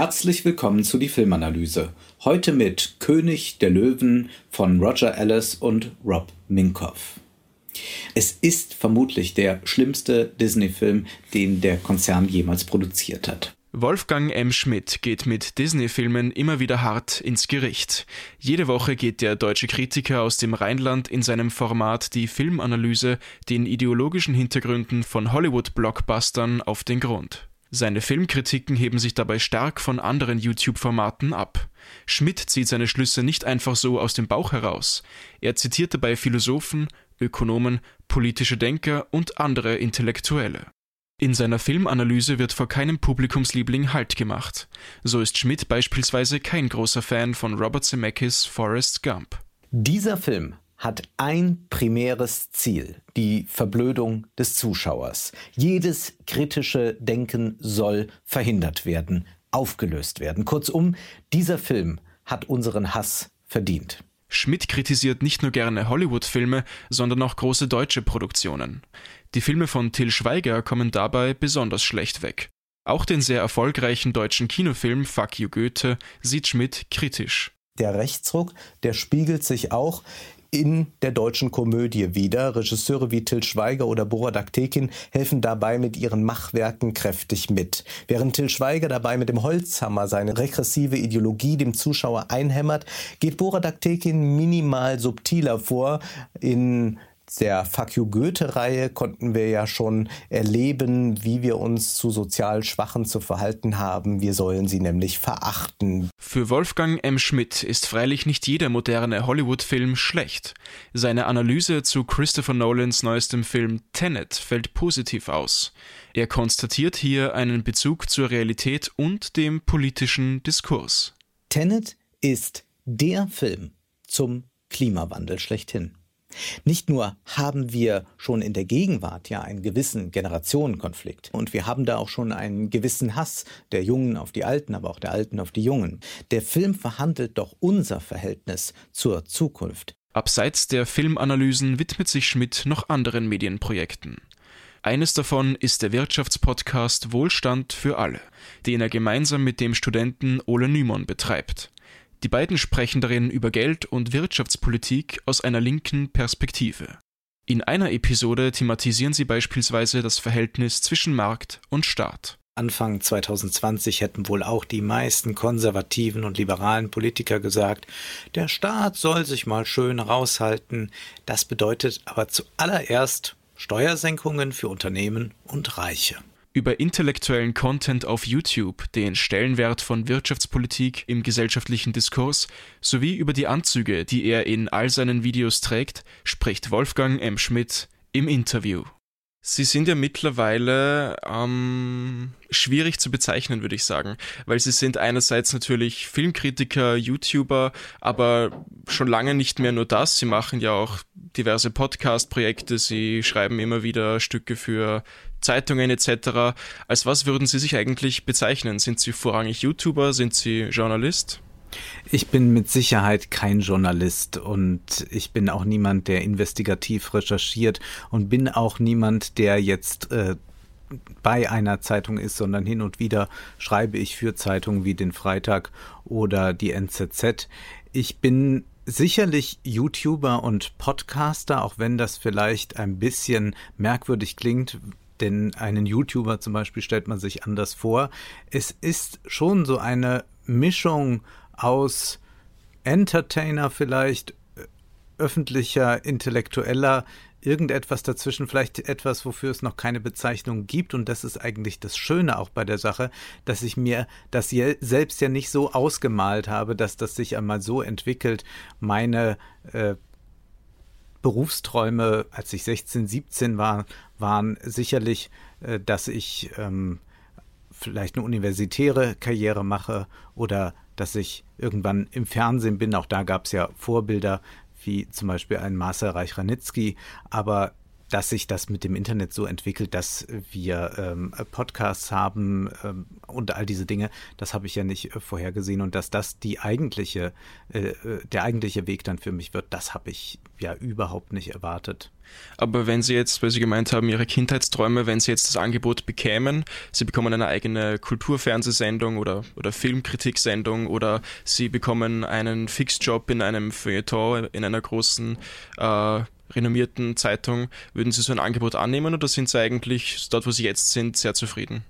Herzlich willkommen zu die Filmanalyse. Heute mit König der Löwen von Roger Ellis und Rob Minkoff. Es ist vermutlich der schlimmste Disney-Film, den der Konzern jemals produziert hat. Wolfgang M. Schmidt geht mit Disney-Filmen immer wieder hart ins Gericht. Jede Woche geht der deutsche Kritiker aus dem Rheinland in seinem Format Die Filmanalyse den ideologischen Hintergründen von Hollywood-Blockbustern auf den Grund. Seine Filmkritiken heben sich dabei stark von anderen YouTube-Formaten ab. Schmidt zieht seine Schlüsse nicht einfach so aus dem Bauch heraus. Er zitiert dabei Philosophen, Ökonomen, politische Denker und andere Intellektuelle. In seiner Filmanalyse wird vor keinem Publikumsliebling Halt gemacht. So ist Schmidt beispielsweise kein großer Fan von Robert Zemeckis Forrest Gump. Dieser Film hat ein primäres Ziel, die Verblödung des Zuschauers. Jedes kritische Denken soll verhindert werden, aufgelöst werden. Kurzum, dieser Film hat unseren Hass verdient. Schmidt kritisiert nicht nur gerne Hollywood-Filme, sondern auch große deutsche Produktionen. Die Filme von Till Schweiger kommen dabei besonders schlecht weg. Auch den sehr erfolgreichen deutschen Kinofilm Fuck You Goethe sieht Schmidt kritisch. Der Rechtsruck, der spiegelt sich auch in der deutschen Komödie wieder. Regisseure wie Till Schweiger oder Borat Aktekin helfen dabei mit ihren Machwerken kräftig mit. Während Till Schweiger dabei mit dem Holzhammer seine regressive Ideologie dem Zuschauer einhämmert, geht Borat Aktekin minimal subtiler vor. In der Fuck You Goethe-Reihe konnten wir ja schon erleben, wie wir uns zu sozial Schwachen zu verhalten haben. Wir sollen sie nämlich verachten. Für Wolfgang M. Schmidt ist freilich nicht jeder moderne Hollywood-Film schlecht. Seine Analyse zu Christopher Nolans neuestem Film Tenet fällt positiv aus. Er konstatiert hier einen Bezug zur Realität und dem politischen Diskurs. Tenet ist der Film zum Klimawandel schlechthin. Nicht nur haben wir schon in der Gegenwart ja einen gewissen Generationenkonflikt und wir haben da auch schon einen gewissen Hass der Jungen auf die Alten, aber auch der Alten auf die Jungen. Der Film verhandelt doch unser Verhältnis zur Zukunft. Abseits der Filmanalysen widmet sich Schmidt noch anderen Medienprojekten. Eines davon ist der Wirtschaftspodcast Wohlstand für alle, den er gemeinsam mit dem Studenten Ole Nymon betreibt. Die beiden sprechen darin über Geld und Wirtschaftspolitik aus einer linken Perspektive. In einer Episode thematisieren sie beispielsweise das Verhältnis zwischen Markt und Staat. Anfang 2020 hätten wohl auch die meisten konservativen und liberalen Politiker gesagt, der Staat soll sich mal schön raushalten. Das bedeutet aber zuallererst Steuersenkungen für Unternehmen und Reiche über intellektuellen Content auf YouTube, den Stellenwert von Wirtschaftspolitik im gesellschaftlichen Diskurs sowie über die Anzüge, die er in all seinen Videos trägt, spricht Wolfgang M. Schmidt im Interview. Sie sind ja mittlerweile ähm, schwierig zu bezeichnen, würde ich sagen, weil sie sind einerseits natürlich Filmkritiker, YouTuber, aber schon lange nicht mehr nur das. Sie machen ja auch diverse Podcast-Projekte, sie schreiben immer wieder Stücke für Zeitungen etc. Als was würden Sie sich eigentlich bezeichnen? Sind Sie vorrangig YouTuber? Sind Sie Journalist? Ich bin mit Sicherheit kein Journalist und ich bin auch niemand, der investigativ recherchiert und bin auch niemand, der jetzt äh, bei einer Zeitung ist, sondern hin und wieder schreibe ich für Zeitungen wie den Freitag oder die NZZ. Ich bin sicherlich YouTuber und Podcaster, auch wenn das vielleicht ein bisschen merkwürdig klingt, denn einen YouTuber zum Beispiel stellt man sich anders vor. Es ist schon so eine Mischung aus Entertainer vielleicht, äh, öffentlicher, intellektueller, irgendetwas dazwischen, vielleicht etwas, wofür es noch keine Bezeichnung gibt. Und das ist eigentlich das Schöne auch bei der Sache, dass ich mir das selbst ja nicht so ausgemalt habe, dass das sich einmal so entwickelt. Meine äh, Berufsträume, als ich 16, 17 war, waren sicherlich, äh, dass ich ähm, vielleicht eine universitäre Karriere mache oder dass ich irgendwann im Fernsehen bin. Auch da gab es ja Vorbilder wie zum Beispiel ein Marcel Reich-Ranitzky. Aber dass sich das mit dem Internet so entwickelt, dass wir ähm, Podcasts haben ähm, und all diese Dinge, das habe ich ja nicht äh, vorhergesehen und dass das die eigentliche, äh, äh der eigentliche Weg dann für mich wird, das habe ich ja überhaupt nicht erwartet. Aber wenn Sie jetzt, weil Sie gemeint haben, Ihre Kindheitsträume, wenn Sie jetzt das Angebot bekämen, Sie bekommen eine eigene Kulturfernsehsendung oder, oder Filmkritiksendung oder Sie bekommen einen Fixjob in einem Feuilleton, in einer großen äh, renommierten Zeitung, würden Sie so ein Angebot annehmen oder sind Sie eigentlich dort, wo Sie jetzt sind, sehr zufrieden?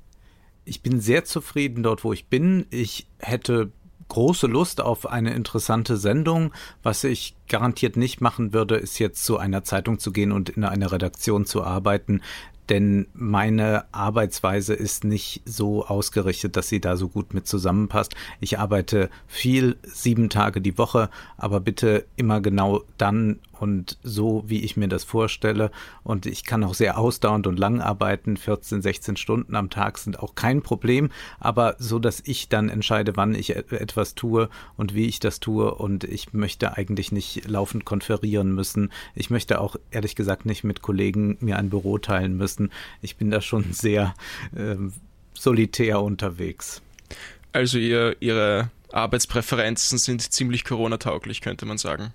Ich bin sehr zufrieden dort, wo ich bin. Ich hätte große Lust auf eine interessante Sendung. Was ich garantiert nicht machen würde, ist jetzt zu einer Zeitung zu gehen und in einer Redaktion zu arbeiten denn meine Arbeitsweise ist nicht so ausgerichtet, dass sie da so gut mit zusammenpasst. Ich arbeite viel, sieben Tage die Woche, aber bitte immer genau dann und so, wie ich mir das vorstelle. Und ich kann auch sehr ausdauernd und lang arbeiten. 14, 16 Stunden am Tag sind auch kein Problem, aber so, dass ich dann entscheide, wann ich etwas tue und wie ich das tue. Und ich möchte eigentlich nicht laufend konferieren müssen. Ich möchte auch ehrlich gesagt nicht mit Kollegen mir ein Büro teilen müssen. Ich bin da schon sehr äh, solitär unterwegs. Also ihr, Ihre Arbeitspräferenzen sind ziemlich Corona-tauglich, könnte man sagen.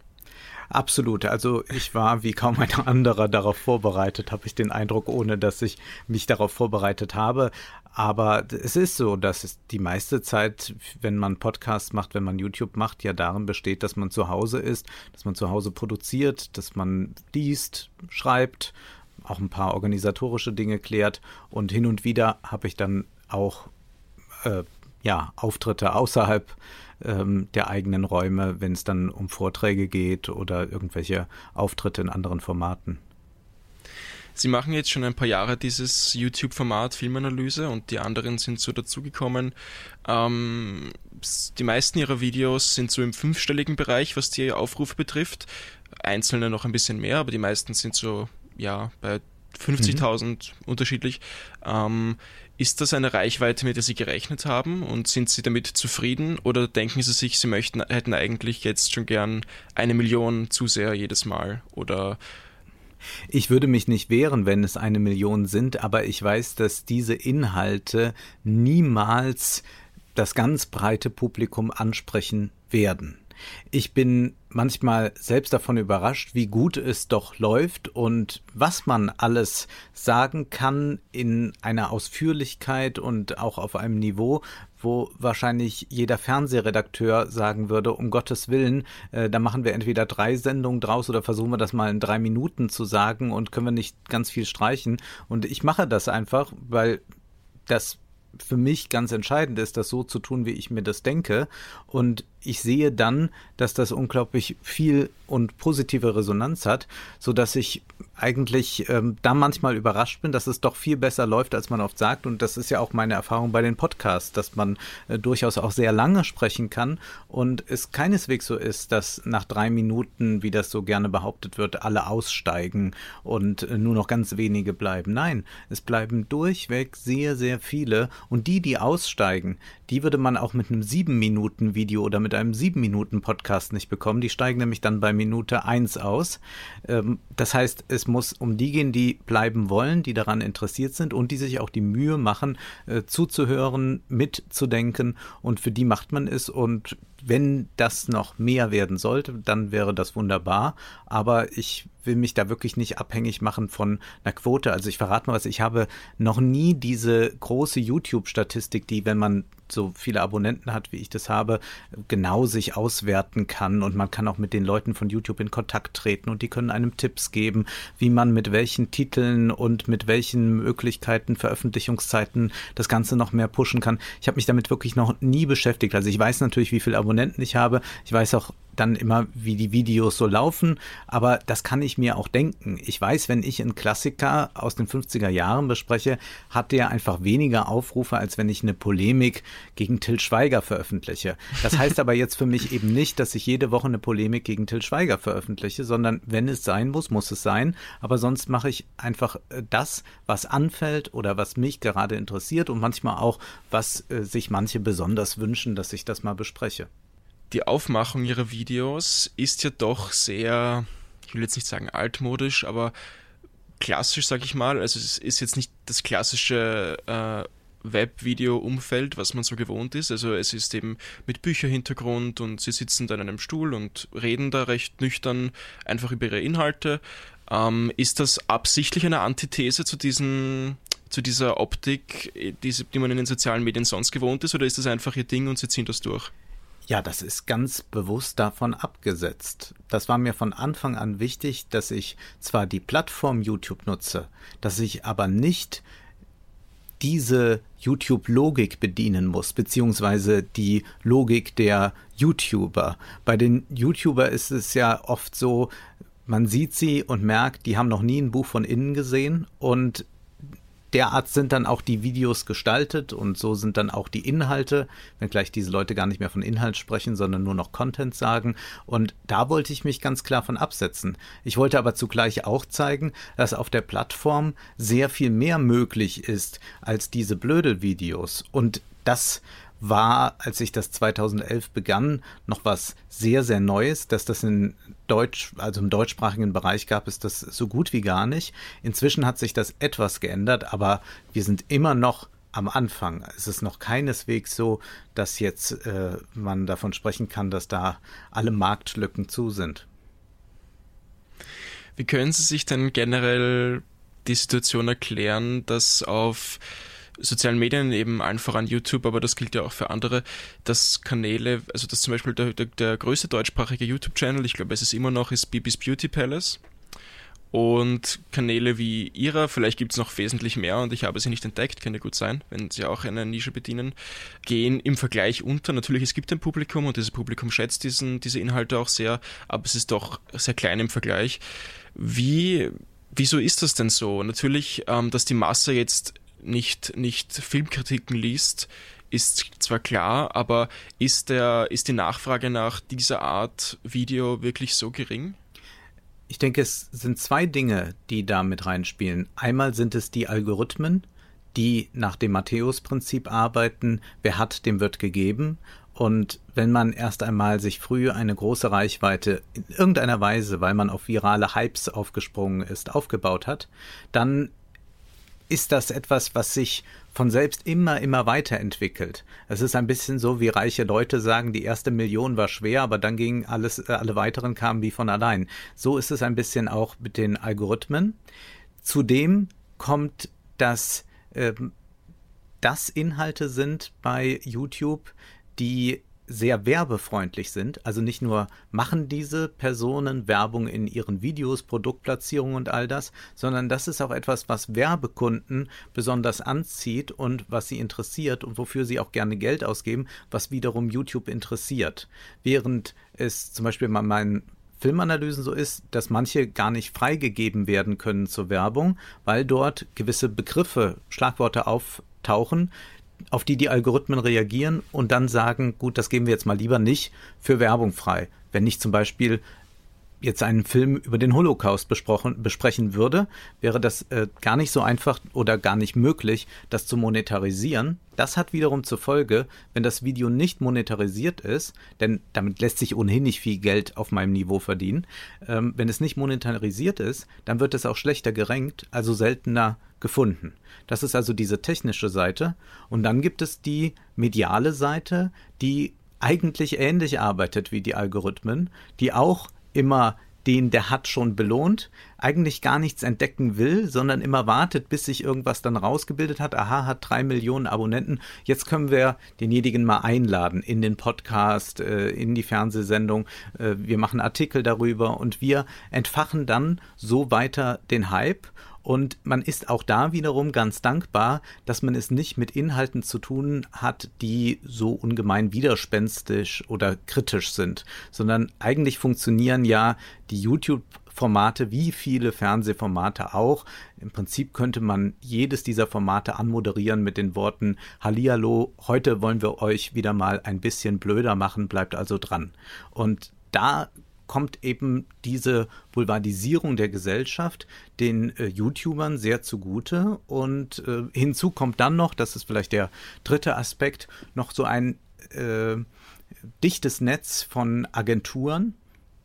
Absolut. Also ich war wie kaum ein anderer darauf vorbereitet, habe ich den Eindruck, ohne dass ich mich darauf vorbereitet habe. Aber es ist so, dass es die meiste Zeit, wenn man Podcasts macht, wenn man YouTube macht, ja darin besteht, dass man zu Hause ist, dass man zu Hause produziert, dass man liest, schreibt, auch ein paar organisatorische Dinge klärt. Und hin und wieder habe ich dann auch äh, ja, Auftritte außerhalb ähm, der eigenen Räume, wenn es dann um Vorträge geht oder irgendwelche Auftritte in anderen Formaten. Sie machen jetzt schon ein paar Jahre dieses YouTube-Format Filmanalyse und die anderen sind so dazugekommen. Ähm, die meisten ihrer Videos sind so im fünfstelligen Bereich, was die Aufrufe betrifft. Einzelne noch ein bisschen mehr, aber die meisten sind so ja bei 50.000 mhm. unterschiedlich. Ähm, ist das eine Reichweite, mit der Sie gerechnet haben und sind Sie damit zufrieden oder denken Sie sich, Sie möchten, hätten eigentlich jetzt schon gern eine Million Zuseher jedes Mal oder ich würde mich nicht wehren, wenn es eine Million sind, aber ich weiß, dass diese Inhalte niemals das ganz breite Publikum ansprechen werden. Ich bin manchmal selbst davon überrascht, wie gut es doch läuft und was man alles sagen kann in einer Ausführlichkeit und auch auf einem Niveau, wo wahrscheinlich jeder Fernsehredakteur sagen würde, um Gottes Willen, äh, da machen wir entweder drei Sendungen draus oder versuchen wir das mal in drei Minuten zu sagen und können wir nicht ganz viel streichen. Und ich mache das einfach, weil das für mich ganz entscheidend ist, das so zu tun, wie ich mir das denke. Und ich sehe dann, dass das unglaublich viel und positive Resonanz hat, so dass ich eigentlich ähm, da manchmal überrascht bin, dass es doch viel besser läuft, als man oft sagt. Und das ist ja auch meine Erfahrung bei den Podcasts, dass man äh, durchaus auch sehr lange sprechen kann und es keineswegs so ist, dass nach drei Minuten, wie das so gerne behauptet wird, alle aussteigen und äh, nur noch ganz wenige bleiben. Nein, es bleiben durchweg sehr, sehr viele. Und die, die aussteigen, die würde man auch mit einem sieben Minuten Video oder mit einem sieben Minuten Podcast nicht bekommen. Die steigen nämlich dann bei Minute eins aus. Ähm, das heißt, es muss um die gehen, die bleiben wollen, die daran interessiert sind und die sich auch die Mühe machen, äh, zuzuhören, mitzudenken und für die macht man es und wenn das noch mehr werden sollte, dann wäre das wunderbar. Aber ich will mich da wirklich nicht abhängig machen von einer Quote. Also ich verrate mal was, ich habe noch nie diese große YouTube-Statistik, die, wenn man so viele Abonnenten hat, wie ich das habe, genau sich auswerten kann und man kann auch mit den Leuten von YouTube in Kontakt treten und die können einem Tipps geben, wie man mit welchen Titeln und mit welchen Möglichkeiten, Veröffentlichungszeiten das Ganze noch mehr pushen kann. Ich habe mich damit wirklich noch nie beschäftigt. Also ich weiß natürlich, wie viele Abonnenten ich habe. Ich weiß auch dann immer, wie die Videos so laufen, aber das kann ich mir auch denken. Ich weiß, wenn ich einen Klassiker aus den 50er Jahren bespreche, hat der einfach weniger Aufrufe, als wenn ich eine Polemik gegen Till Schweiger veröffentliche. Das heißt aber jetzt für mich eben nicht, dass ich jede Woche eine Polemik gegen Till Schweiger veröffentliche, sondern wenn es sein muss, muss es sein. Aber sonst mache ich einfach äh, das, was anfällt oder was mich gerade interessiert und manchmal auch, was äh, sich manche besonders wünschen, dass ich das mal bespreche die Aufmachung ihrer Videos ist ja doch sehr, ich will jetzt nicht sagen altmodisch, aber klassisch, sag ich mal. Also es ist jetzt nicht das klassische äh, Web-Video-Umfeld, was man so gewohnt ist. Also es ist eben mit Bücherhintergrund und sie sitzen da in einem Stuhl und reden da recht nüchtern einfach über ihre Inhalte. Ähm, ist das absichtlich eine Antithese zu diesen zu dieser Optik, die, die man in den sozialen Medien sonst gewohnt ist, oder ist das einfach ihr Ding und sie ziehen das durch? Ja, das ist ganz bewusst davon abgesetzt. Das war mir von Anfang an wichtig, dass ich zwar die Plattform YouTube nutze, dass ich aber nicht diese YouTube-Logik bedienen muss, beziehungsweise die Logik der YouTuber. Bei den YouTuber ist es ja oft so, man sieht sie und merkt, die haben noch nie ein Buch von innen gesehen und derart sind dann auch die Videos gestaltet und so sind dann auch die Inhalte, wenngleich diese Leute gar nicht mehr von Inhalt sprechen, sondern nur noch Content sagen. Und da wollte ich mich ganz klar von absetzen. Ich wollte aber zugleich auch zeigen, dass auf der Plattform sehr viel mehr möglich ist als diese Blödel-Videos. Und das war, als ich das 2011 begann, noch was sehr, sehr Neues, dass das in Deutsch, also im deutschsprachigen Bereich gab es das so gut wie gar nicht. Inzwischen hat sich das etwas geändert, aber wir sind immer noch am Anfang. Es ist noch keineswegs so, dass jetzt äh, man davon sprechen kann, dass da alle Marktlücken zu sind. Wie können Sie sich denn generell die Situation erklären, dass auf sozialen Medien, eben allen voran YouTube, aber das gilt ja auch für andere, dass Kanäle, also dass zum Beispiel der, der, der größte deutschsprachige YouTube-Channel, ich glaube es ist immer noch, ist Bibis Beauty Palace. Und Kanäle wie ihrer, vielleicht gibt es noch wesentlich mehr und ich habe sie nicht entdeckt, könnte gut sein, wenn sie auch eine Nische bedienen, gehen im Vergleich unter. Natürlich, es gibt ein Publikum und dieses Publikum schätzt diesen, diese Inhalte auch sehr, aber es ist doch sehr klein im Vergleich. Wie, wieso ist das denn so? Natürlich, ähm, dass die Masse jetzt nicht, nicht Filmkritiken liest, ist zwar klar, aber ist, der, ist die Nachfrage nach dieser Art Video wirklich so gering? Ich denke, es sind zwei Dinge, die da mit reinspielen. Einmal sind es die Algorithmen, die nach dem Matthäus-Prinzip arbeiten. Wer hat, dem wird gegeben. Und wenn man erst einmal sich früh eine große Reichweite in irgendeiner Weise, weil man auf virale Hypes aufgesprungen ist, aufgebaut hat, dann ist das etwas, was sich von selbst immer, immer weiterentwickelt. Es ist ein bisschen so, wie reiche Leute sagen, die erste Million war schwer, aber dann gingen alles, äh, alle weiteren kamen wie von allein. So ist es ein bisschen auch mit den Algorithmen. Zudem kommt, dass äh, das Inhalte sind bei YouTube, die sehr werbefreundlich sind. Also nicht nur machen diese Personen Werbung in ihren Videos, Produktplatzierung und all das, sondern das ist auch etwas, was Werbekunden besonders anzieht und was sie interessiert und wofür sie auch gerne Geld ausgeben, was wiederum YouTube interessiert. Während es zum Beispiel bei meinen Filmanalysen so ist, dass manche gar nicht freigegeben werden können zur Werbung, weil dort gewisse Begriffe, Schlagworte auftauchen, auf die die Algorithmen reagieren und dann sagen, gut, das geben wir jetzt mal lieber nicht für Werbung frei. Wenn ich zum Beispiel jetzt einen Film über den Holocaust besprechen würde, wäre das äh, gar nicht so einfach oder gar nicht möglich, das zu monetarisieren. Das hat wiederum zur Folge, wenn das Video nicht monetarisiert ist, denn damit lässt sich ohnehin nicht viel Geld auf meinem Niveau verdienen, ähm, wenn es nicht monetarisiert ist, dann wird es auch schlechter gerankt, also seltener gefunden. Das ist also diese technische Seite. Und dann gibt es die mediale Seite, die eigentlich ähnlich arbeitet wie die Algorithmen, die auch immer den der hat schon belohnt, eigentlich gar nichts entdecken will, sondern immer wartet, bis sich irgendwas dann rausgebildet hat. Aha, hat drei Millionen Abonnenten. Jetzt können wir denjenigen mal einladen in den Podcast, äh, in die Fernsehsendung. Äh, wir machen Artikel darüber und wir entfachen dann so weiter den Hype und man ist auch da wiederum ganz dankbar, dass man es nicht mit Inhalten zu tun hat, die so ungemein widerspenstisch oder kritisch sind, sondern eigentlich funktionieren ja die YouTube Formate wie viele Fernsehformate auch. Im Prinzip könnte man jedes dieser Formate anmoderieren mit den Worten Hallihallo, heute wollen wir euch wieder mal ein bisschen blöder machen, bleibt also dran. Und da kommt eben diese Boulevardisierung der Gesellschaft den äh, YouTubern sehr zugute. Und äh, hinzu kommt dann noch, das ist vielleicht der dritte Aspekt, noch so ein äh, dichtes Netz von Agenturen,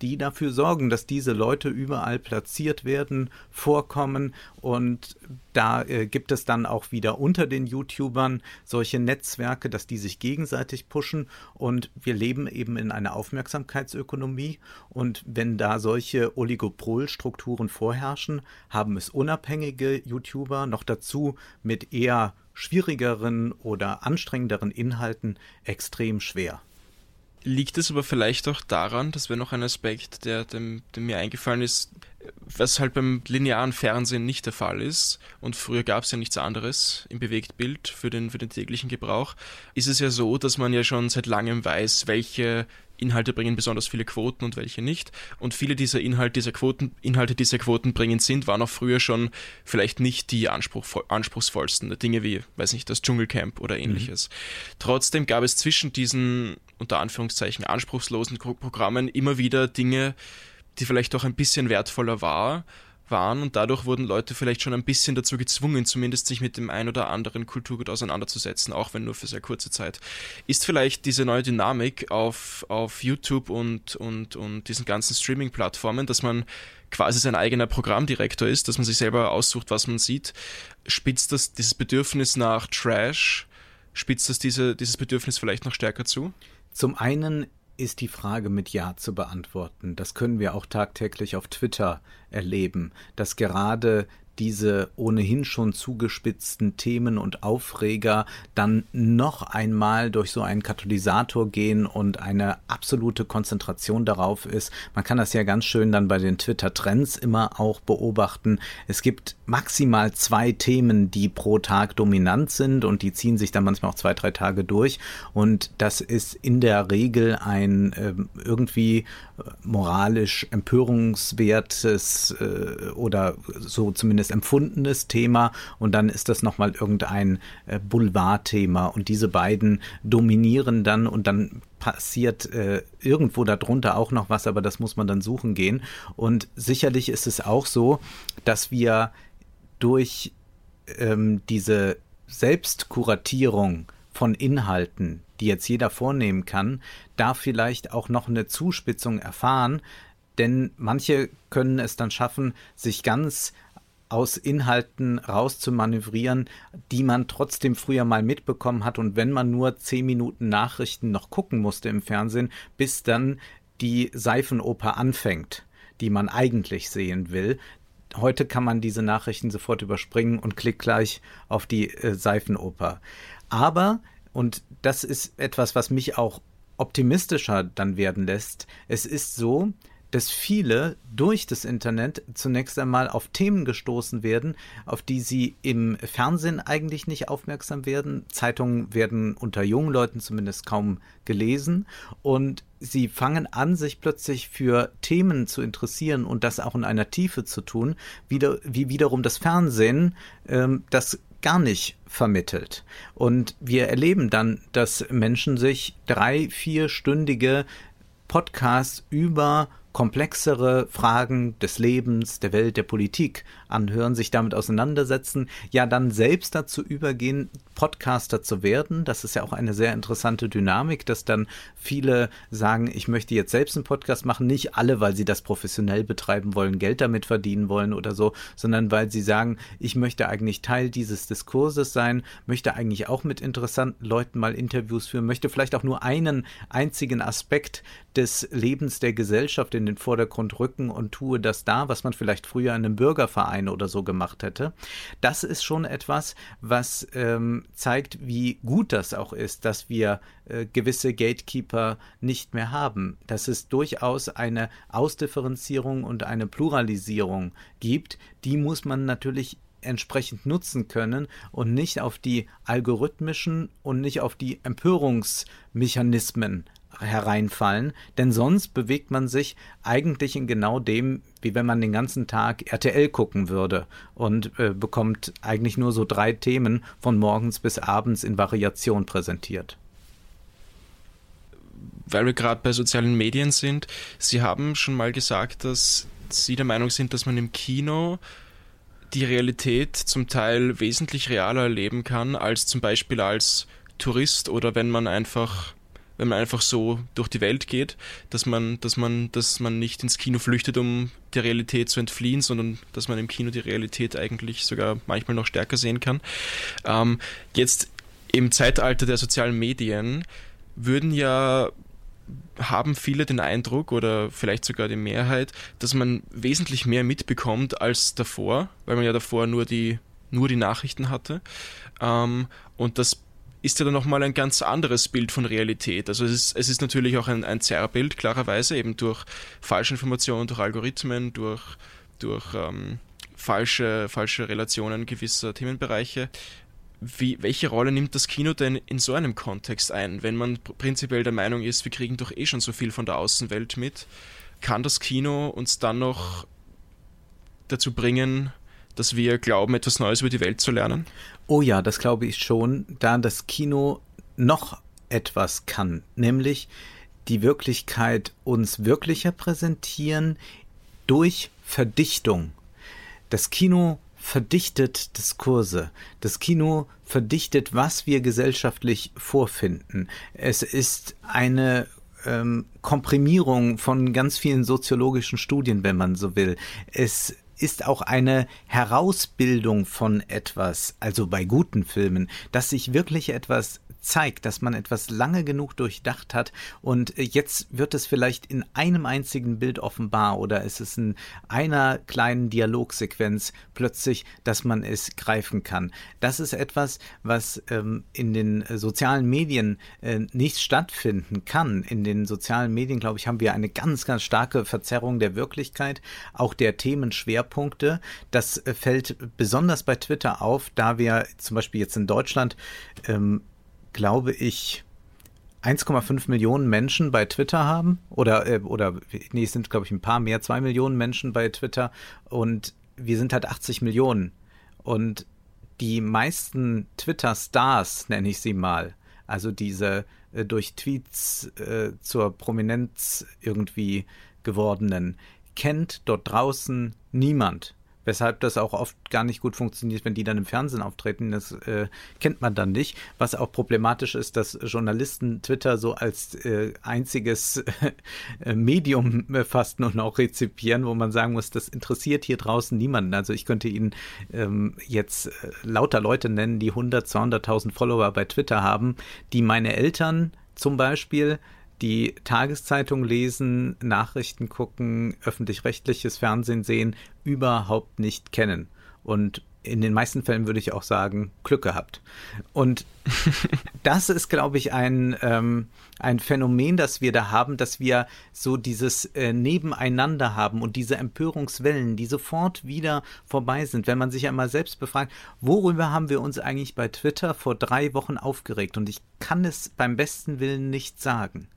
die dafür sorgen, dass diese Leute überall platziert werden, vorkommen. Und da äh, gibt es dann auch wieder unter den YouTubern solche Netzwerke, dass die sich gegenseitig pushen. Und wir leben eben in einer Aufmerksamkeitsökonomie. Und wenn da solche Oligopolstrukturen vorherrschen, haben es unabhängige YouTuber noch dazu mit eher schwierigeren oder anstrengenderen Inhalten extrem schwer. Liegt es aber vielleicht auch daran, das wäre noch ein Aspekt, der, dem, der mir eingefallen ist, was halt beim linearen Fernsehen nicht der Fall ist, und früher gab es ja nichts anderes im Bewegtbild für den, für den täglichen Gebrauch, ist es ja so, dass man ja schon seit langem weiß, welche Inhalte bringen besonders viele Quoten und welche nicht. Und viele dieser Inhalte, dieser Quoten, Inhalte, die sehr quotenbringend sind, waren auch früher schon vielleicht nicht die anspruchsvollsten Dinge wie, weiß nicht, das Dschungelcamp oder mhm. ähnliches. Mhm. Trotzdem gab es zwischen diesen unter Anführungszeichen anspruchslosen Programmen immer wieder Dinge, die vielleicht auch ein bisschen wertvoller war, waren und dadurch wurden Leute vielleicht schon ein bisschen dazu gezwungen, zumindest sich mit dem ein oder anderen Kulturgut auseinanderzusetzen, auch wenn nur für sehr kurze Zeit. Ist vielleicht diese neue Dynamik auf, auf YouTube und, und, und diesen ganzen Streaming-Plattformen, dass man quasi sein eigener Programmdirektor ist, dass man sich selber aussucht, was man sieht, spitzt das dieses Bedürfnis nach Trash, spitzt das diese, dieses Bedürfnis vielleicht noch stärker zu? Zum einen ist die Frage mit Ja zu beantworten. Das können wir auch tagtäglich auf Twitter erleben, dass gerade diese ohnehin schon zugespitzten Themen und Aufreger dann noch einmal durch so einen Katalysator gehen und eine absolute Konzentration darauf ist. Man kann das ja ganz schön dann bei den Twitter-Trends immer auch beobachten. Es gibt maximal zwei Themen, die pro Tag dominant sind und die ziehen sich dann manchmal auch zwei, drei Tage durch. Und das ist in der Regel ein äh, irgendwie moralisch empörungswertes äh, oder so zumindest empfundenes Thema und dann ist das nochmal irgendein äh, Boulevardthema und diese beiden dominieren dann und dann passiert äh, irgendwo darunter auch noch was, aber das muss man dann suchen gehen. Und sicherlich ist es auch so, dass wir durch ähm, diese Selbstkuratierung von Inhalten, die jetzt jeder vornehmen kann, da vielleicht auch noch eine Zuspitzung erfahren, denn manche können es dann schaffen, sich ganz aus Inhalten rauszumanövrieren, die man trotzdem früher mal mitbekommen hat. Und wenn man nur zehn Minuten Nachrichten noch gucken musste im Fernsehen, bis dann die Seifenoper anfängt, die man eigentlich sehen will, heute kann man diese Nachrichten sofort überspringen und klickt gleich auf die äh, Seifenoper. Aber, und das ist etwas, was mich auch optimistischer dann werden lässt, es ist so, dass viele durch das Internet zunächst einmal auf Themen gestoßen werden, auf die sie im Fernsehen eigentlich nicht aufmerksam werden. Zeitungen werden unter jungen Leuten zumindest kaum gelesen und sie fangen an, sich plötzlich für Themen zu interessieren und das auch in einer Tiefe zu tun, wieder, wie wiederum das Fernsehen ähm, das gar nicht vermittelt. Und wir erleben dann, dass Menschen sich drei, vierstündige Podcasts über komplexere Fragen des Lebens, der Welt, der Politik anhören, sich damit auseinandersetzen, ja dann selbst dazu übergehen, Podcaster zu werden. Das ist ja auch eine sehr interessante Dynamik, dass dann viele sagen, ich möchte jetzt selbst einen Podcast machen, nicht alle, weil sie das professionell betreiben wollen, Geld damit verdienen wollen oder so, sondern weil sie sagen, ich möchte eigentlich Teil dieses Diskurses sein, möchte eigentlich auch mit interessanten Leuten mal Interviews führen, möchte vielleicht auch nur einen einzigen Aspekt des Lebens der Gesellschaft in den Vordergrund rücken und tue das da, was man vielleicht früher in einem Bürgerverein oder so gemacht hätte. Das ist schon etwas, was ähm, zeigt, wie gut das auch ist, dass wir äh, gewisse Gatekeeper nicht mehr haben, dass es durchaus eine Ausdifferenzierung und eine Pluralisierung gibt. Die muss man natürlich entsprechend nutzen können und nicht auf die algorithmischen und nicht auf die Empörungsmechanismen hereinfallen, denn sonst bewegt man sich eigentlich in genau dem, wie wenn man den ganzen Tag RTL gucken würde und äh, bekommt eigentlich nur so drei Themen von morgens bis abends in Variation präsentiert. Weil wir gerade bei sozialen Medien sind, Sie haben schon mal gesagt, dass Sie der Meinung sind, dass man im Kino die Realität zum Teil wesentlich realer erleben kann als zum Beispiel als Tourist oder wenn man einfach wenn man einfach so durch die Welt geht, dass man, dass man, dass man nicht ins Kino flüchtet, um der Realität zu entfliehen, sondern dass man im Kino die Realität eigentlich sogar manchmal noch stärker sehen kann. Ähm, jetzt im Zeitalter der sozialen Medien würden ja haben viele den Eindruck oder vielleicht sogar die Mehrheit, dass man wesentlich mehr mitbekommt als davor, weil man ja davor nur die, nur die Nachrichten hatte. Ähm, und das ist ja dann nochmal ein ganz anderes Bild von Realität. Also es ist, es ist natürlich auch ein, ein Zerrbild, klarerweise, eben durch Falschinformationen, durch Algorithmen, durch, durch ähm, falsche, falsche Relationen gewisser Themenbereiche. Wie, welche Rolle nimmt das Kino denn in so einem Kontext ein, wenn man prinzipiell der Meinung ist, wir kriegen doch eh schon so viel von der Außenwelt mit? Kann das Kino uns dann noch dazu bringen, dass wir glauben, etwas Neues über die Welt zu lernen? Oh ja, das glaube ich schon, da das Kino noch etwas kann, nämlich die Wirklichkeit uns wirklicher präsentieren durch Verdichtung. Das Kino verdichtet Diskurse. Das Kino verdichtet, was wir gesellschaftlich vorfinden. Es ist eine ähm, Komprimierung von ganz vielen soziologischen Studien, wenn man so will. Es ist auch eine Herausbildung von etwas, also bei guten Filmen, dass sich wirklich etwas zeigt, dass man etwas lange genug durchdacht hat und jetzt wird es vielleicht in einem einzigen Bild offenbar oder es ist in einer kleinen Dialogsequenz plötzlich, dass man es greifen kann. Das ist etwas, was ähm, in den sozialen Medien äh, nicht stattfinden kann. In den sozialen Medien, glaube ich, haben wir eine ganz, ganz starke Verzerrung der Wirklichkeit, auch der Themenschwerpunkte. Das äh, fällt besonders bei Twitter auf, da wir zum Beispiel jetzt in Deutschland ähm, glaube ich, 1,5 Millionen Menschen bei Twitter haben oder äh, oder nee, es sind glaube ich ein paar mehr, zwei Millionen Menschen bei Twitter und wir sind halt 80 Millionen. Und die meisten Twitter-Stars nenne ich sie mal, also diese äh, durch Tweets äh, zur Prominenz irgendwie gewordenen, kennt dort draußen niemand weshalb das auch oft gar nicht gut funktioniert, wenn die dann im Fernsehen auftreten. Das äh, kennt man dann nicht. Was auch problematisch ist, dass Journalisten Twitter so als äh, einziges äh, Medium fast nur noch rezipieren, wo man sagen muss, das interessiert hier draußen niemanden. Also ich könnte Ihnen ähm, jetzt äh, lauter Leute nennen, die 100, 200.000 Follower bei Twitter haben, die meine Eltern zum Beispiel die Tageszeitung lesen, Nachrichten gucken, öffentlich-rechtliches Fernsehen sehen, überhaupt nicht kennen. Und in den meisten Fällen würde ich auch sagen, Glück gehabt. Und das ist, glaube ich, ein, ähm, ein Phänomen, das wir da haben, dass wir so dieses äh, Nebeneinander haben und diese Empörungswellen, die sofort wieder vorbei sind. Wenn man sich einmal selbst befragt, worüber haben wir uns eigentlich bei Twitter vor drei Wochen aufgeregt? Und ich kann es beim besten Willen nicht sagen.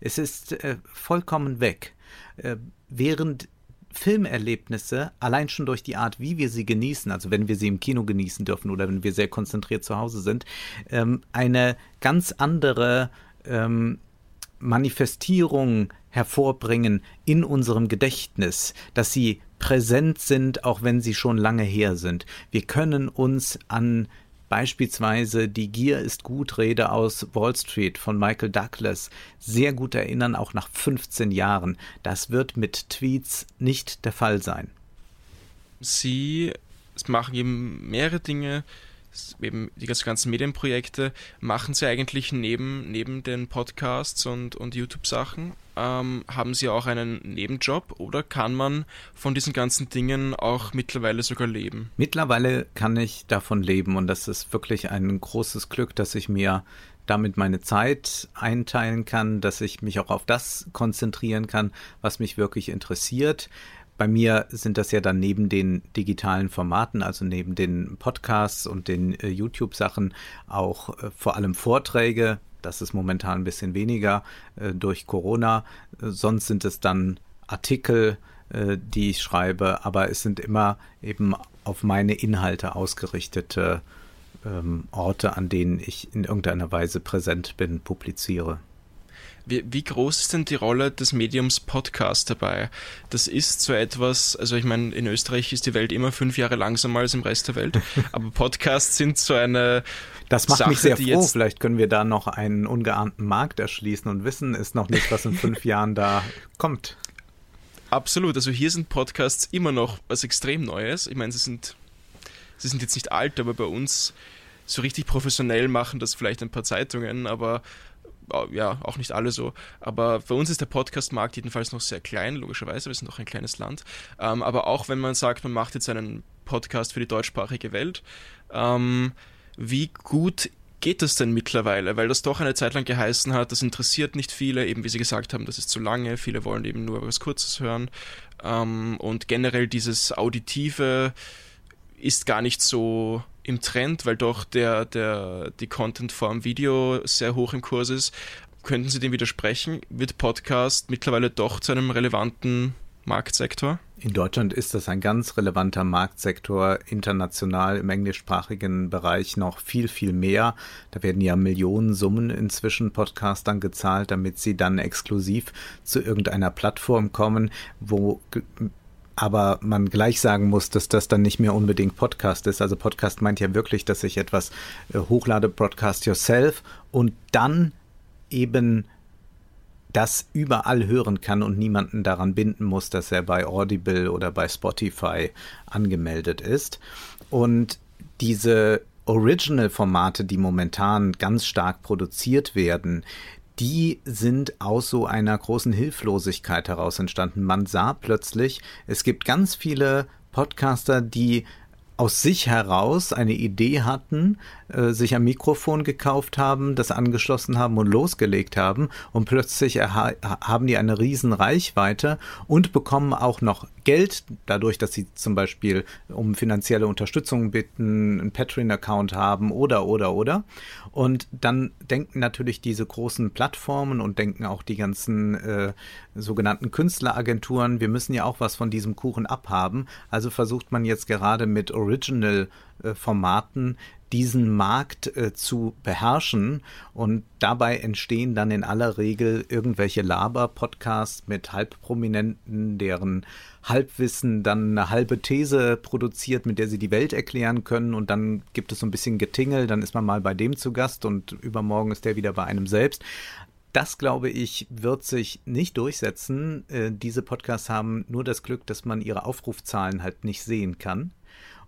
Es ist äh, vollkommen weg. Äh, während Filmerlebnisse, allein schon durch die Art, wie wir sie genießen, also wenn wir sie im Kino genießen dürfen oder wenn wir sehr konzentriert zu Hause sind, ähm, eine ganz andere ähm, Manifestierung hervorbringen in unserem Gedächtnis, dass sie präsent sind, auch wenn sie schon lange her sind. Wir können uns an Beispielsweise die Gier ist gut Rede aus Wall Street von Michael Douglas sehr gut erinnern, auch nach 15 Jahren. Das wird mit Tweets nicht der Fall sein. Sie machen eben mehrere Dinge, eben die ganzen Medienprojekte, machen Sie eigentlich neben, neben den Podcasts und, und YouTube-Sachen ähm, haben Sie auch einen Nebenjob oder kann man von diesen ganzen Dingen auch mittlerweile sogar leben? Mittlerweile kann ich davon leben und das ist wirklich ein großes Glück, dass ich mir damit meine Zeit einteilen kann, dass ich mich auch auf das konzentrieren kann, was mich wirklich interessiert. Bei mir sind das ja dann neben den digitalen Formaten, also neben den Podcasts und den äh, YouTube-Sachen auch äh, vor allem Vorträge, das ist momentan ein bisschen weniger äh, durch Corona. Sonst sind es dann Artikel, äh, die ich schreibe, aber es sind immer eben auf meine Inhalte ausgerichtete ähm, Orte, an denen ich in irgendeiner Weise präsent bin, publiziere. Wie, wie, groß ist denn die Rolle des Mediums Podcast dabei? Das ist so etwas, also ich meine, in Österreich ist die Welt immer fünf Jahre langsamer als im Rest der Welt, aber Podcasts sind so eine. Das macht Sache, mich sehr froh. Vielleicht können wir da noch einen ungeahnten Markt erschließen und wissen ist noch nicht, was in fünf Jahren da kommt. Absolut. Also hier sind Podcasts immer noch was extrem Neues. Ich meine, sie sind, sie sind jetzt nicht alt, aber bei uns so richtig professionell machen das vielleicht ein paar Zeitungen, aber ja, auch nicht alle so. Aber bei uns ist der Podcast-Markt jedenfalls noch sehr klein, logischerweise, wir sind noch ein kleines Land. Ähm, aber auch wenn man sagt, man macht jetzt einen Podcast für die deutschsprachige Welt, ähm, wie gut geht das denn mittlerweile? Weil das doch eine Zeit lang geheißen hat, das interessiert nicht viele, eben wie Sie gesagt haben, das ist zu lange, viele wollen eben nur was Kurzes hören. Ähm, und generell dieses Auditive ist gar nicht so im Trend, weil doch der, der, die Contentform Video sehr hoch im Kurs ist. Könnten Sie dem widersprechen? Wird Podcast mittlerweile doch zu einem relevanten Marktsektor? In Deutschland ist das ein ganz relevanter Marktsektor, international im englischsprachigen Bereich noch viel, viel mehr. Da werden ja Millionen Summen inzwischen Podcastern gezahlt, damit sie dann exklusiv zu irgendeiner Plattform kommen, wo aber man gleich sagen muss, dass das dann nicht mehr unbedingt Podcast ist. Also Podcast meint ja wirklich, dass ich etwas äh, hochlade, Broadcast Yourself und dann eben das überall hören kann und niemanden daran binden muss, dass er bei Audible oder bei Spotify angemeldet ist. Und diese Original-Formate, die momentan ganz stark produziert werden, die sind aus so einer großen Hilflosigkeit heraus entstanden. Man sah plötzlich, es gibt ganz viele Podcaster, die aus sich heraus eine Idee hatten, äh, sich ein Mikrofon gekauft haben, das angeschlossen haben und losgelegt haben und plötzlich haben die eine riesen Reichweite und bekommen auch noch Geld dadurch, dass sie zum Beispiel um finanzielle Unterstützung bitten, einen Patreon-Account haben oder oder oder und dann denken natürlich diese großen Plattformen und denken auch die ganzen äh, sogenannten Künstleragenturen, wir müssen ja auch was von diesem Kuchen abhaben. Also versucht man jetzt gerade mit Original-Formaten diesen Markt äh, zu beherrschen. Und dabei entstehen dann in aller Regel irgendwelche Laber-Podcasts mit Halbprominenten, deren Halbwissen dann eine halbe These produziert, mit der sie die Welt erklären können. Und dann gibt es so ein bisschen Getingel, dann ist man mal bei dem zu Gast und übermorgen ist der wieder bei einem selbst. Das, glaube ich, wird sich nicht durchsetzen. Äh, diese Podcasts haben nur das Glück, dass man ihre Aufrufzahlen halt nicht sehen kann.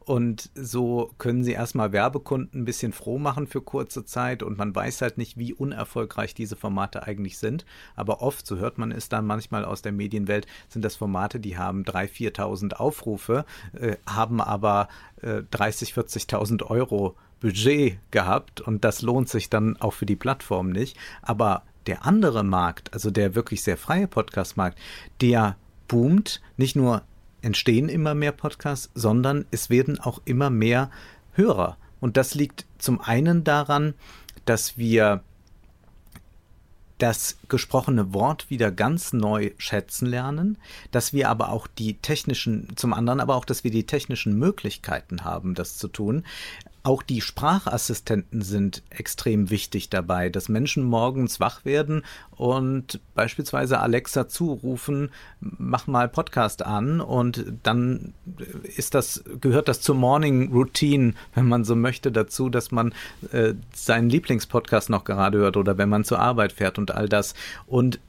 Und so können sie erstmal Werbekunden ein bisschen froh machen für kurze Zeit und man weiß halt nicht, wie unerfolgreich diese Formate eigentlich sind. Aber oft, so hört man es dann manchmal aus der Medienwelt, sind das Formate, die haben 3.000, 4.000 Aufrufe, äh, haben aber äh, 30.000, 40.000 Euro Budget gehabt und das lohnt sich dann auch für die Plattform nicht. Aber der andere Markt, also der wirklich sehr freie Podcast-Markt, der boomt nicht nur entstehen immer mehr Podcasts, sondern es werden auch immer mehr Hörer. Und das liegt zum einen daran, dass wir das gesprochene Wort wieder ganz neu schätzen lernen, dass wir aber auch die technischen, zum anderen aber auch, dass wir die technischen Möglichkeiten haben, das zu tun. Auch die Sprachassistenten sind extrem wichtig dabei, dass Menschen morgens wach werden und beispielsweise Alexa zurufen, mach mal Podcast an und dann ist das, gehört das zur Morning Routine, wenn man so möchte, dazu, dass man äh, seinen Lieblingspodcast noch gerade hört oder wenn man zur Arbeit fährt und all das. Und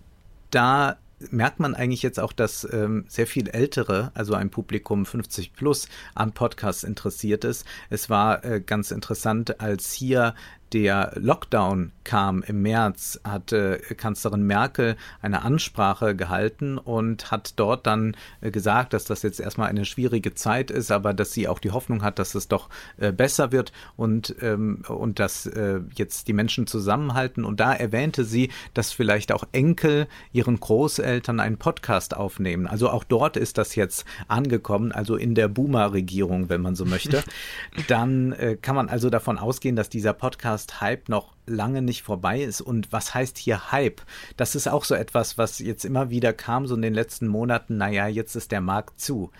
da merkt man eigentlich jetzt auch, dass ähm, sehr viel ältere, also ein Publikum 50 plus, an Podcasts interessiert ist. Es war äh, ganz interessant, als hier der Lockdown kam im März, hat äh, Kanzlerin Merkel eine Ansprache gehalten und hat dort dann äh, gesagt, dass das jetzt erstmal eine schwierige Zeit ist, aber dass sie auch die Hoffnung hat, dass es doch äh, besser wird und, ähm, und dass jetzt die Menschen zusammenhalten. Und da erwähnte sie, dass vielleicht auch Enkel ihren Großeltern einen Podcast aufnehmen. Also auch dort ist das jetzt angekommen, also in der Boomer-Regierung, wenn man so möchte. dann kann man also davon ausgehen, dass dieser Podcast Podcast-Hype noch lange nicht vorbei ist. Und was heißt hier Hype? Das ist auch so etwas, was jetzt immer wieder kam, so in den letzten Monaten. Naja, jetzt ist der Markt zu.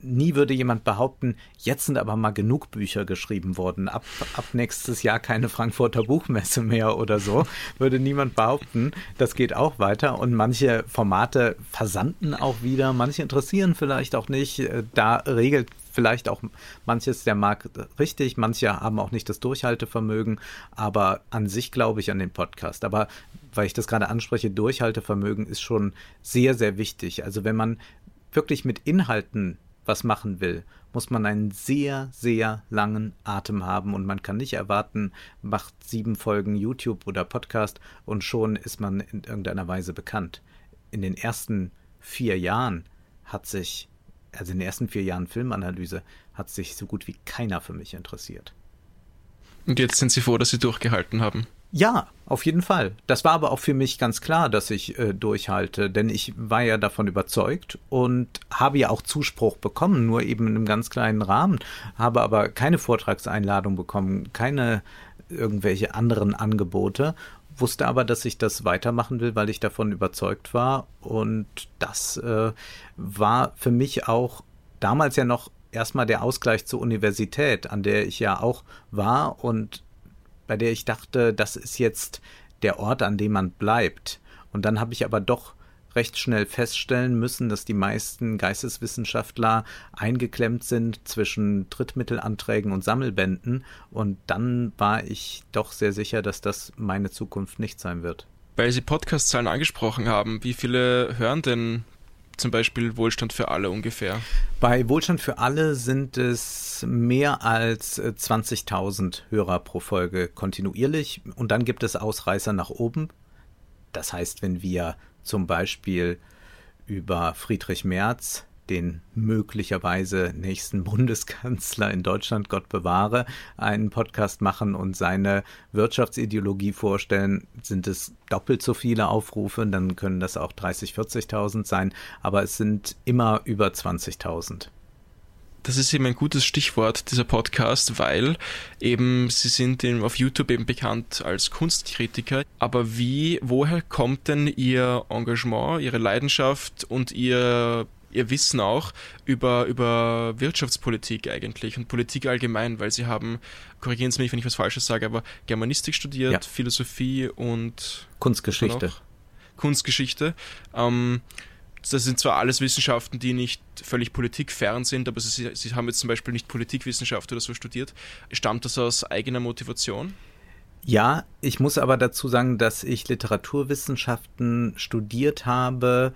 Nie würde jemand behaupten, jetzt sind aber mal genug Bücher geschrieben worden, ab, ab nächstes Jahr keine Frankfurter Buchmesse mehr oder so, würde niemand behaupten, das geht auch weiter. Und manche Formate versanden auch wieder, manche interessieren vielleicht auch nicht, äh, da regelt vielleicht auch manches der Markt richtig, manche haben auch nicht das Durchhaltevermögen, aber an sich glaube ich an den Podcast. Aber weil ich das gerade anspreche, Durchhaltevermögen ist schon sehr, sehr wichtig. Also wenn man wirklich mit Inhalten was machen will, muss man einen sehr, sehr langen Atem haben und man kann nicht erwarten, macht sieben Folgen YouTube oder Podcast und schon ist man in irgendeiner Weise bekannt. In den ersten vier Jahren hat sich, also in den ersten vier Jahren Filmanalyse, hat sich so gut wie keiner für mich interessiert. Und jetzt sind Sie froh, dass Sie durchgehalten haben. Ja, auf jeden Fall. Das war aber auch für mich ganz klar, dass ich äh, durchhalte, denn ich war ja davon überzeugt und habe ja auch Zuspruch bekommen, nur eben in einem ganz kleinen Rahmen, habe aber keine Vortragseinladung bekommen, keine irgendwelche anderen Angebote, wusste aber, dass ich das weitermachen will, weil ich davon überzeugt war und das äh, war für mich auch damals ja noch erstmal der Ausgleich zur Universität, an der ich ja auch war und bei der ich dachte, das ist jetzt der Ort, an dem man bleibt. Und dann habe ich aber doch recht schnell feststellen müssen, dass die meisten Geisteswissenschaftler eingeklemmt sind zwischen Drittmittelanträgen und Sammelbänden. Und dann war ich doch sehr sicher, dass das meine Zukunft nicht sein wird. Weil Sie Podcast-Zahlen angesprochen haben, wie viele hören denn zum Beispiel Wohlstand für alle ungefähr? Bei Wohlstand für alle sind es mehr als 20.000 äh, Hörer pro Folge kontinuierlich und dann gibt es Ausreißer nach oben. Das heißt, wenn wir zum Beispiel über Friedrich Merz den möglicherweise nächsten Bundeskanzler in Deutschland, Gott bewahre, einen Podcast machen und seine Wirtschaftsideologie vorstellen, sind es doppelt so viele Aufrufe, dann können das auch 30, 40.000 sein, aber es sind immer über 20.000 das ist eben ein gutes Stichwort, dieser Podcast, weil eben Sie sind auf YouTube eben bekannt als Kunstkritiker. Aber wie, woher kommt denn Ihr Engagement, Ihre Leidenschaft und Ihr ihr Wissen auch über, über Wirtschaftspolitik eigentlich und Politik allgemein, weil sie haben, korrigieren Sie mich, wenn ich was Falsches sage, aber Germanistik studiert, ja. Philosophie und Kunstgeschichte. Kunstgeschichte. Ähm, das sind zwar alles Wissenschaften, die nicht völlig politikfern sind, aber sie, sie haben jetzt zum Beispiel nicht Politikwissenschaft oder so studiert. Stammt das aus eigener Motivation? Ja, ich muss aber dazu sagen, dass ich Literaturwissenschaften studiert habe,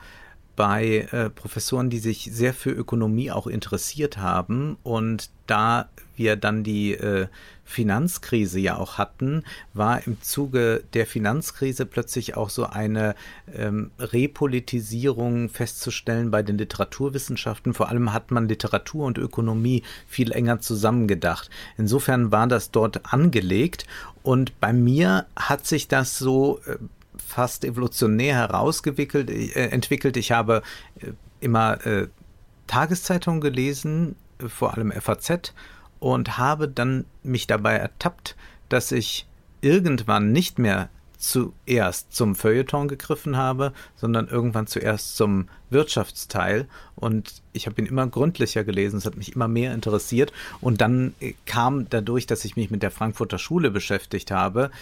bei äh, Professoren, die sich sehr für Ökonomie auch interessiert haben. Und da wir dann die äh, Finanzkrise ja auch hatten, war im Zuge der Finanzkrise plötzlich auch so eine ähm, Repolitisierung festzustellen bei den Literaturwissenschaften. Vor allem hat man Literatur und Ökonomie viel enger zusammengedacht. Insofern war das dort angelegt und bei mir hat sich das so äh, fast evolutionär herausgewickelt, äh, entwickelt. Ich habe äh, immer äh, Tageszeitungen gelesen, vor allem FAZ, und habe dann mich dabei ertappt, dass ich irgendwann nicht mehr zuerst zum Feuilleton gegriffen habe, sondern irgendwann zuerst zum Wirtschaftsteil. Und ich habe ihn immer gründlicher gelesen, es hat mich immer mehr interessiert. Und dann äh, kam dadurch, dass ich mich mit der Frankfurter Schule beschäftigt habe,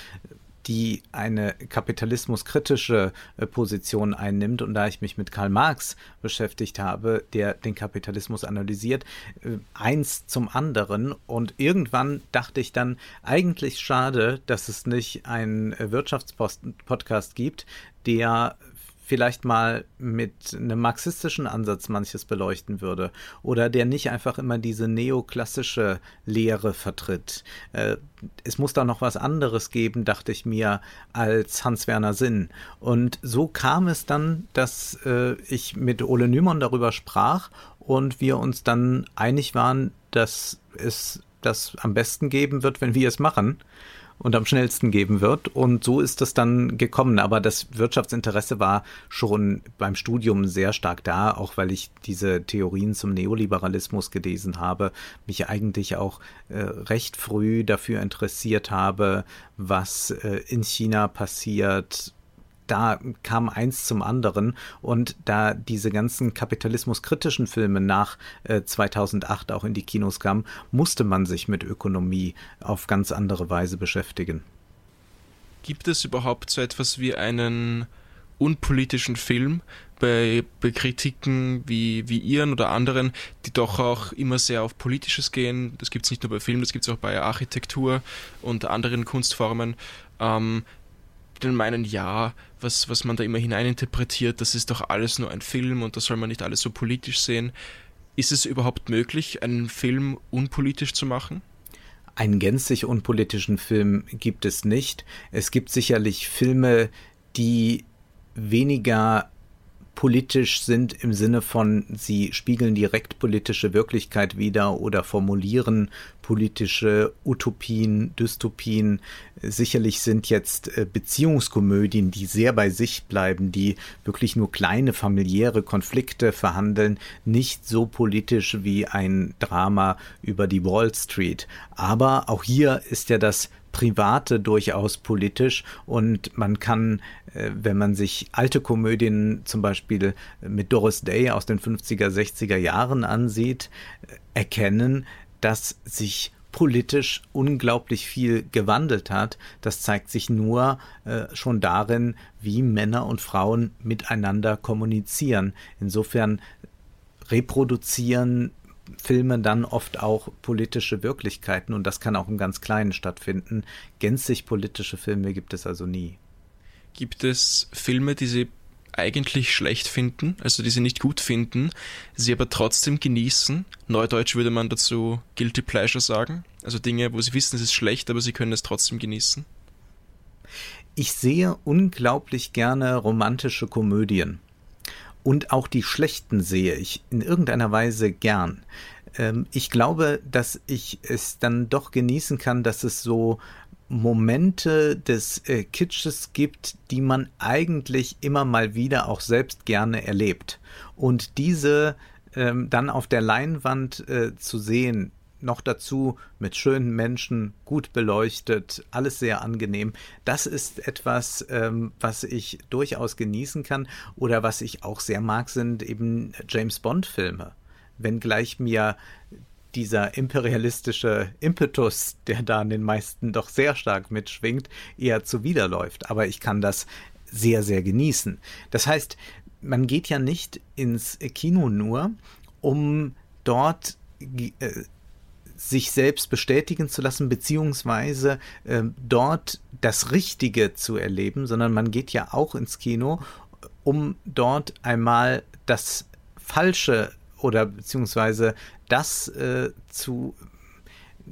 die eine kapitalismuskritische äh, Position einnimmt. Und da ich mich mit Karl Marx beschäftigt habe, der den Kapitalismus analysiert, äh, eins zum anderen. Und irgendwann dachte ich dann, eigentlich schade, dass es nicht einen Wirtschaftspodcast gibt, der vielleicht mal mit einem marxistischen Ansatz manches beleuchten würde oder der nicht einfach immer diese neoklassische Lehre vertritt. Äh, es muss da noch was anderes geben, dachte ich mir, als Hans-Werner Sinn. Und so kam es dann, dass äh, ich mit Ole Nymon darüber sprach und wir uns dann einig waren, dass es das am besten geben wird, wenn wir es machen und am schnellsten geben wird. Und so ist das dann gekommen. Aber das Wirtschaftsinteresse war schon beim Studium sehr stark da, auch weil ich diese Theorien zum Neoliberalismus gelesen habe, mich eigentlich auch äh, recht früh dafür interessiert habe, was äh, in China passiert, da kam eins zum anderen und da diese ganzen kapitalismuskritischen Filme nach äh, 2008 auch in die Kinos kamen, musste man sich mit Ökonomie auf ganz andere Weise beschäftigen. Gibt es überhaupt so etwas wie einen unpolitischen Film bei, bei Kritiken wie, wie Ihren oder anderen, die doch auch immer sehr auf Politisches gehen. Das gibt es nicht nur bei Film, das gibt es auch bei Architektur und anderen Kunstformen. Ähm, den meinen, ja, was, was man da immer hineininterpretiert, das ist doch alles nur ein Film und da soll man nicht alles so politisch sehen. Ist es überhaupt möglich, einen Film unpolitisch zu machen? Einen gänzlich unpolitischen Film gibt es nicht. Es gibt sicherlich Filme, die weniger politisch sind im Sinne von, sie spiegeln direkt politische Wirklichkeit wider oder formulieren politische Utopien, Dystopien. Sicherlich sind jetzt äh, Beziehungskomödien, die sehr bei sich bleiben, die wirklich nur kleine familiäre Konflikte verhandeln, nicht so politisch wie ein Drama über die Wall Street. Aber auch hier ist ja das Private durchaus politisch und man kann, wenn man sich alte Komödien zum Beispiel mit Doris Day aus den 50er, 60er Jahren ansieht, äh, erkennen, dass sich politisch unglaublich viel gewandelt hat. Das zeigt sich nur äh, schon darin, wie Männer und Frauen miteinander kommunizieren. Insofern reproduzieren Filme dann oft auch politische Wirklichkeiten und das kann auch im ganz Kleinen stattfinden. Gänzlich politische Filme gibt es also nie. Gibt es Filme, die Sie eigentlich schlecht finden, also die Sie nicht gut finden, Sie aber trotzdem genießen? Neudeutsch würde man dazu Guilty Pleasure sagen. Also Dinge, wo Sie wissen, es ist schlecht, aber Sie können es trotzdem genießen. Ich sehe unglaublich gerne romantische Komödien. Und auch die schlechten sehe ich in irgendeiner Weise gern. Ähm, ich glaube, dass ich es dann doch genießen kann, dass es so Momente des äh, Kitsches gibt, die man eigentlich immer mal wieder auch selbst gerne erlebt. Und diese ähm, dann auf der Leinwand äh, zu sehen, noch dazu mit schönen Menschen, gut beleuchtet, alles sehr angenehm. Das ist etwas, ähm, was ich durchaus genießen kann oder was ich auch sehr mag, sind eben James Bond-Filme. Wenngleich mir dieser imperialistische Impetus, der da an den meisten doch sehr stark mitschwingt, eher zuwiderläuft. Aber ich kann das sehr, sehr genießen. Das heißt, man geht ja nicht ins Kino nur, um dort äh, sich selbst bestätigen zu lassen, beziehungsweise äh, dort das Richtige zu erleben, sondern man geht ja auch ins Kino, um dort einmal das Falsche oder beziehungsweise das äh, zu,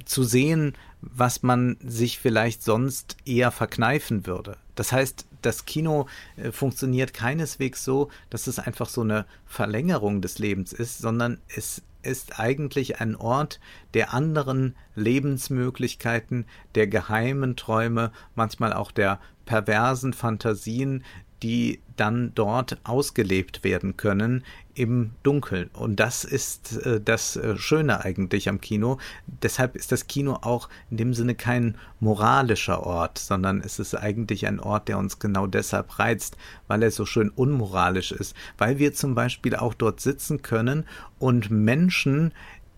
zu sehen, was man sich vielleicht sonst eher verkneifen würde. Das heißt, das Kino äh, funktioniert keineswegs so, dass es einfach so eine Verlängerung des Lebens ist, sondern es ist eigentlich ein Ort der anderen Lebensmöglichkeiten, der geheimen Träume, manchmal auch der perversen Fantasien, die dann dort ausgelebt werden können im Dunkeln. Und das ist äh, das äh, Schöne eigentlich am Kino. Deshalb ist das Kino auch in dem Sinne kein moralischer Ort, sondern es ist eigentlich ein Ort, der uns genau deshalb reizt, weil er so schön unmoralisch ist, weil wir zum Beispiel auch dort sitzen können und Menschen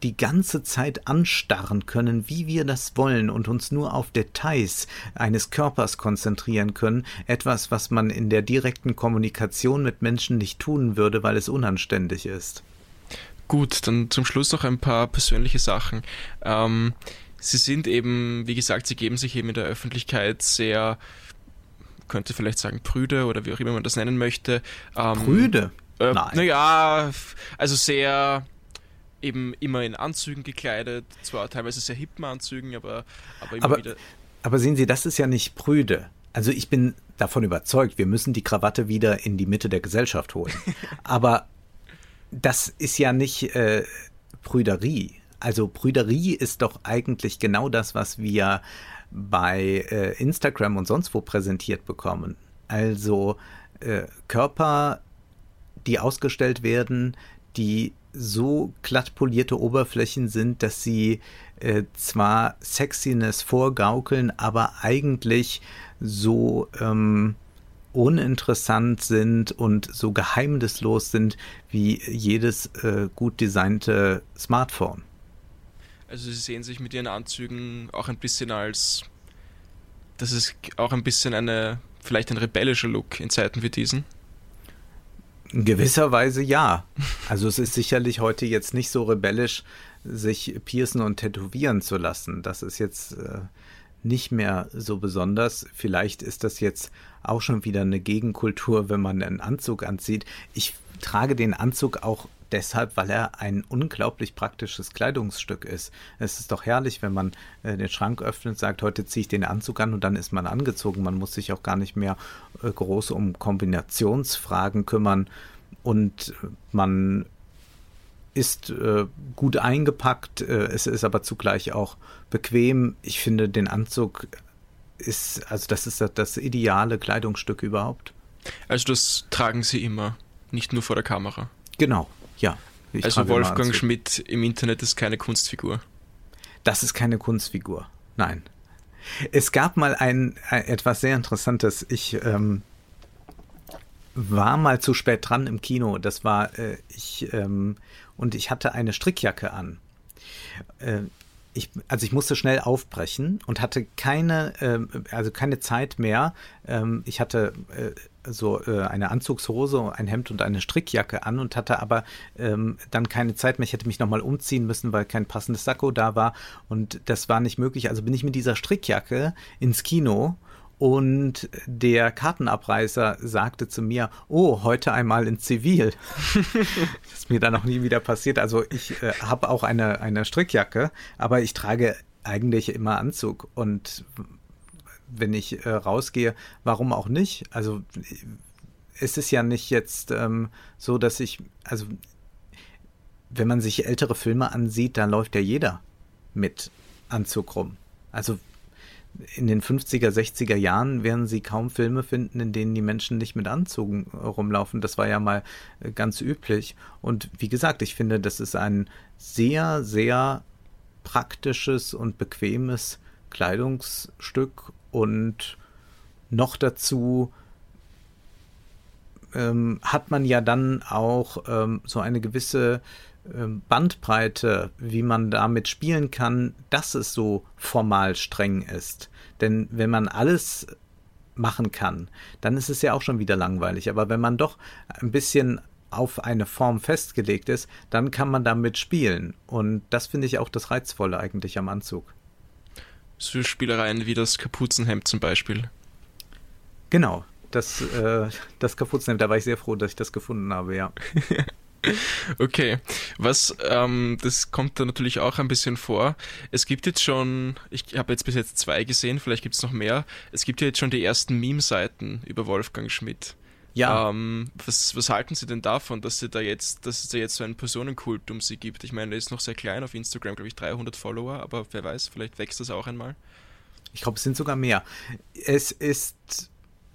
die ganze Zeit anstarren können, wie wir das wollen und uns nur auf Details eines Körpers konzentrieren können, etwas, was man in der direkten Kommunikation mit Menschen nicht tun würde, weil es unanständig ist. Gut, dann zum Schluss noch ein paar persönliche Sachen. Ähm, Sie sind eben, wie gesagt, Sie geben sich eben in der Öffentlichkeit sehr, könnte vielleicht sagen, prüde oder wie auch immer man das nennen möchte. Ähm, prüde? Äh, Nein. Naja, also sehr eben immer in Anzügen gekleidet, zwar teilweise sehr hippen Anzügen, aber, aber immer aber, wieder. Aber sehen Sie, das ist ja nicht prüde. Also ich bin davon überzeugt, wir müssen die Krawatte wieder in die Mitte der Gesellschaft holen. aber das ist ja nicht äh, Prüderie. Also Prüderie ist doch eigentlich genau das, was wir bei äh, Instagram und sonst wo präsentiert bekommen. Also äh, Körper, die ausgestellt werden, die so glatt polierte Oberflächen sind, dass sie äh, zwar Sexiness vorgaukeln, aber eigentlich so ähm, uninteressant sind und so geheimnislos sind wie jedes äh, gut designte Smartphone. Also Sie sehen sich mit Ihren Anzügen auch ein bisschen als, das ist auch ein bisschen eine, vielleicht ein rebellischer Look in Zeiten wie diesen? In gewisser Weise ja. Also es ist sicherlich heute jetzt nicht so rebellisch, sich piercen und tätowieren zu lassen. Das ist jetzt äh, nicht mehr so besonders. Vielleicht ist das jetzt auch schon wieder eine Gegenkultur, wenn man einen Anzug anzieht. Ich trage den Anzug auch deshalb, weil er ein unglaublich praktisches Kleidungsstück ist. Es ist doch herrlich, wenn man äh, den Schrank öffnet, sagt, heute ziehe ich den Anzug an und dann ist man angezogen. Man muss sich auch gar nicht mehr äh, groß um Kombinationsfragen kümmern und man ist äh, gut eingepackt, äh, es ist aber zugleich auch bequem. Ich finde, den Anzug ist, also das ist das, das ideale Kleidungsstück überhaupt. Also das tragen Sie immer, nicht nur vor der Kamera. Genau, ja. also Wolfgang Schmidt im Internet ist keine Kunstfigur. Das ist keine Kunstfigur, nein. Es gab mal ein, ein etwas sehr Interessantes. Ich ähm, war mal zu spät dran im Kino. Das war äh, ich ähm, und ich hatte eine Strickjacke an. Äh, ich, also ich musste schnell aufbrechen und hatte keine, äh, also keine Zeit mehr. Ähm, ich hatte äh, so äh, eine Anzugshose, ein Hemd und eine Strickjacke an und hatte aber ähm, dann keine Zeit mehr. Ich hätte mich nochmal umziehen müssen, weil kein passendes Sakko da war und das war nicht möglich. Also bin ich mit dieser Strickjacke ins Kino und der Kartenabreißer sagte zu mir, oh, heute einmal in Zivil. das ist mir dann noch nie wieder passiert. Also ich äh, habe auch eine, eine Strickjacke, aber ich trage eigentlich immer Anzug. Und wenn ich äh, rausgehe, warum auch nicht? Also es ist ja nicht jetzt ähm, so, dass ich, also wenn man sich ältere Filme ansieht, da läuft ja jeder mit Anzug rum. Also in den 50er, 60er Jahren werden Sie kaum Filme finden, in denen die Menschen nicht mit Anzügen rumlaufen. Das war ja mal äh, ganz üblich. Und wie gesagt, ich finde, das ist ein sehr, sehr praktisches und bequemes Kleidungsstück und noch dazu ähm, hat man ja dann auch ähm, so eine gewisse Bandbreite, wie man damit spielen kann, dass es so formal streng ist. Denn wenn man alles machen kann, dann ist es ja auch schon wieder langweilig. Aber wenn man doch ein bisschen auf eine Form festgelegt ist, dann kann man damit spielen. Und das finde ich auch das Reizvolle eigentlich am Anzug. So Spielereien wie das Kapuzenhemd zum Beispiel. Genau, das, äh, das Kapuzenhemd, da war ich sehr froh, dass ich das gefunden habe, ja. Okay, was, ähm, das kommt da natürlich auch ein bisschen vor. Es gibt jetzt schon, ich habe jetzt bis jetzt zwei gesehen, vielleicht gibt es noch mehr. Es gibt ja jetzt schon die ersten Meme-Seiten über Wolfgang Schmidt. Ja. Ähm, was, was halten Sie denn davon, dass, Sie da jetzt, dass es da jetzt so einen Personenkult um Sie gibt? Ich meine, er ist noch sehr klein auf Instagram, glaube ich, 300 Follower, aber wer weiß, vielleicht wächst das auch einmal. Ich glaube, es sind sogar mehr. Es ist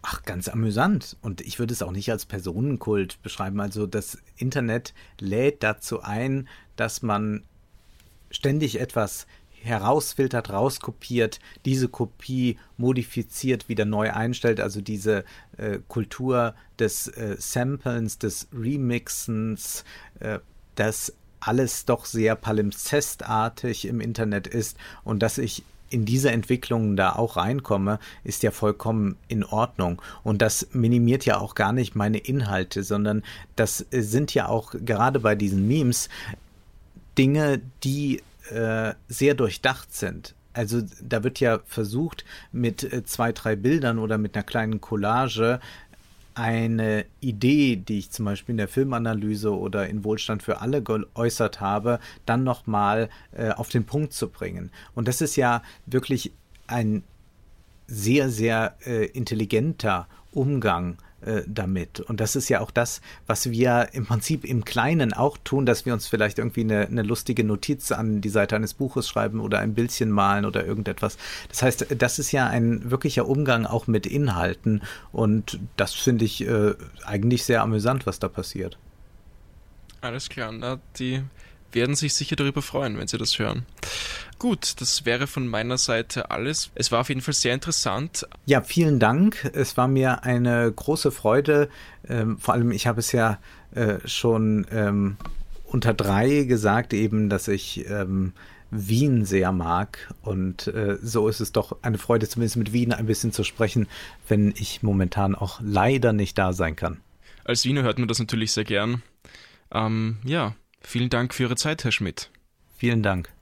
Ach, ganz amüsant. Und ich würde es auch nicht als Personenkult beschreiben. Also das Internet lädt dazu ein, dass man ständig etwas herausfiltert, rauskopiert, diese Kopie modifiziert, wieder neu einstellt, also diese äh, Kultur des äh, Samplens, des Remixens, äh, das alles doch sehr palimpsestartig im Internet ist und dass ich in diese Entwicklungen da auch reinkomme, ist ja vollkommen in Ordnung. Und das minimiert ja auch gar nicht meine Inhalte, sondern das sind ja auch gerade bei diesen Memes Dinge, die äh, sehr durchdacht sind. Also da wird ja versucht, mit äh, zwei, drei Bildern oder mit einer kleinen Collage eine Idee, die ich zum Beispiel in der Filmanalyse oder in Wohlstand für alle geäußert habe, dann nochmal äh, auf den Punkt zu bringen. Und das ist ja wirklich ein sehr, sehr äh, intelligenter Umgang damit. Und das ist ja auch das, was wir im Prinzip im Kleinen auch tun, dass wir uns vielleicht irgendwie eine, eine lustige Notiz an die Seite eines Buches schreiben oder ein Bildchen malen oder irgendetwas. Das heißt, das ist ja ein wirklicher Umgang auch mit Inhalten und das finde ich äh, eigentlich sehr amüsant, was da passiert. Alles klar, na, die werden sich sicher darüber freuen, wenn sie das hören. Gut, das wäre von meiner Seite alles. Es war auf jeden Fall sehr interessant. Ja, vielen Dank. Es war mir eine große Freude. Ähm, vor allem, ich habe es ja äh, schon ähm, unter drei gesagt, eben, dass ich ähm, Wien sehr mag. Und äh, so ist es doch eine Freude, zumindest mit Wien ein bisschen zu sprechen, wenn ich momentan auch leider nicht da sein kann. Als Wiener hört man das natürlich sehr gern. Ähm, ja, vielen Dank für Ihre Zeit, Herr Schmidt. Vielen Dank.